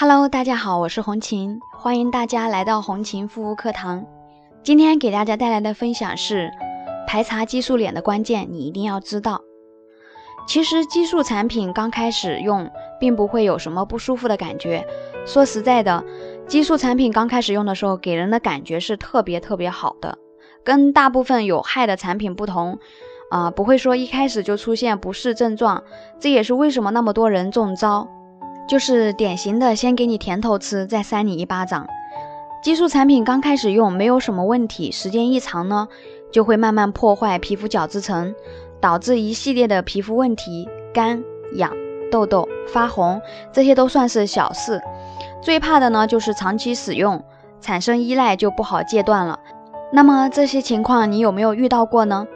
Hello，大家好，我是红琴，欢迎大家来到红琴护肤课堂。今天给大家带来的分享是排查激素脸的关键，你一定要知道。其实激素产品刚开始用，并不会有什么不舒服的感觉。说实在的，激素产品刚开始用的时候，给人的感觉是特别特别好的，跟大部分有害的产品不同，啊，不会说一开始就出现不适症状。这也是为什么那么多人中招。就是典型的先给你甜头吃，再扇你一巴掌。激素产品刚开始用没有什么问题，时间一长呢，就会慢慢破坏皮肤角质层，导致一系列的皮肤问题，干痒、痘痘、发红，这些都算是小事。最怕的呢，就是长期使用产生依赖就不好戒断了。那么这些情况你有没有遇到过呢？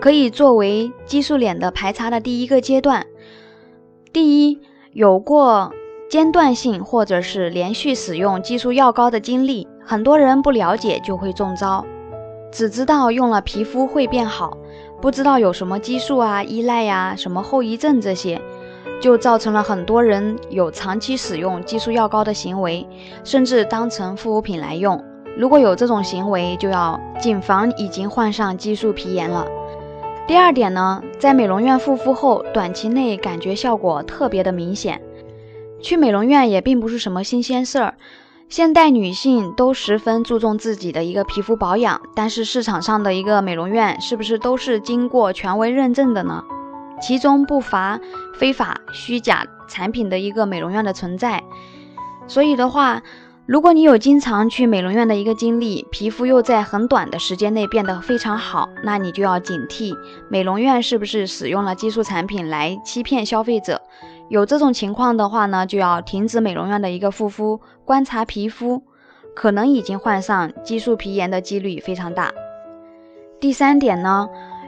可以作为激素脸的排查的第一个阶段。第一。有过间断性或者是连续使用激素药膏的经历，很多人不了解就会中招，只知道用了皮肤会变好，不知道有什么激素啊、依赖呀、什么后遗症这些，就造成了很多人有长期使用激素药膏的行为，甚至当成护肤品来用。如果有这种行为，就要谨防已经患上激素皮炎了。第二点呢，在美容院护肤后，短期内感觉效果特别的明显。去美容院也并不是什么新鲜事儿，现代女性都十分注重自己的一个皮肤保养。但是市场上的一个美容院是不是都是经过权威认证的呢？其中不乏非法虚假产品的一个美容院的存在。所以的话，如果你有经常去美容院的一个经历，皮肤又在很短的时间内变得非常好，那你就要警惕美容院是不是使用了激素产品来欺骗消费者。有这种情况的话呢，就要停止美容院的一个护肤，观察皮肤，可能已经患上激素皮炎的几率非常大。第三点呢，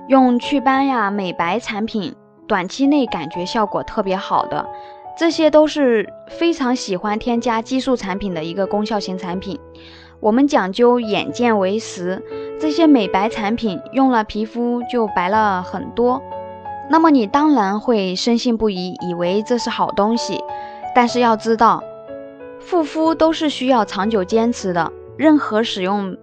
用祛斑呀、美白产品，短期内感觉效果特别好的。这些都是非常喜欢添加激素产品的一个功效型产品。我们讲究眼见为实，这些美白产品用了皮肤就白了很多，那么你当然会深信不疑，以为这是好东西。但是要知道，护肤都是需要长久坚持的，任何使用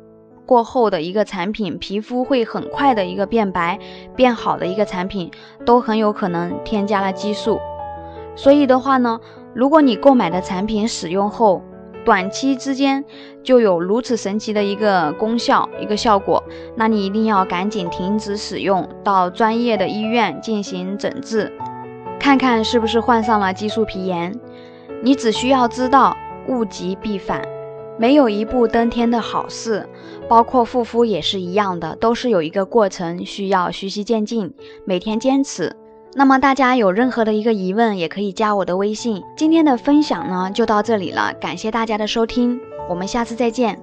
过后的一个产品，皮肤会很快的一个变白变好的一个产品，都很有可能添加了激素。所以的话呢，如果你购买的产品使用后，短期之间就有如此神奇的一个功效、一个效果，那你一定要赶紧停止使用，到专业的医院进行诊治，看看是不是患上了激素皮炎。你只需要知道物极必反，没有一步登天的好事，包括护肤也是一样的，都是有一个过程，需要循序渐进，每天坚持。那么大家有任何的一个疑问，也可以加我的微信。今天的分享呢就到这里了，感谢大家的收听，我们下次再见。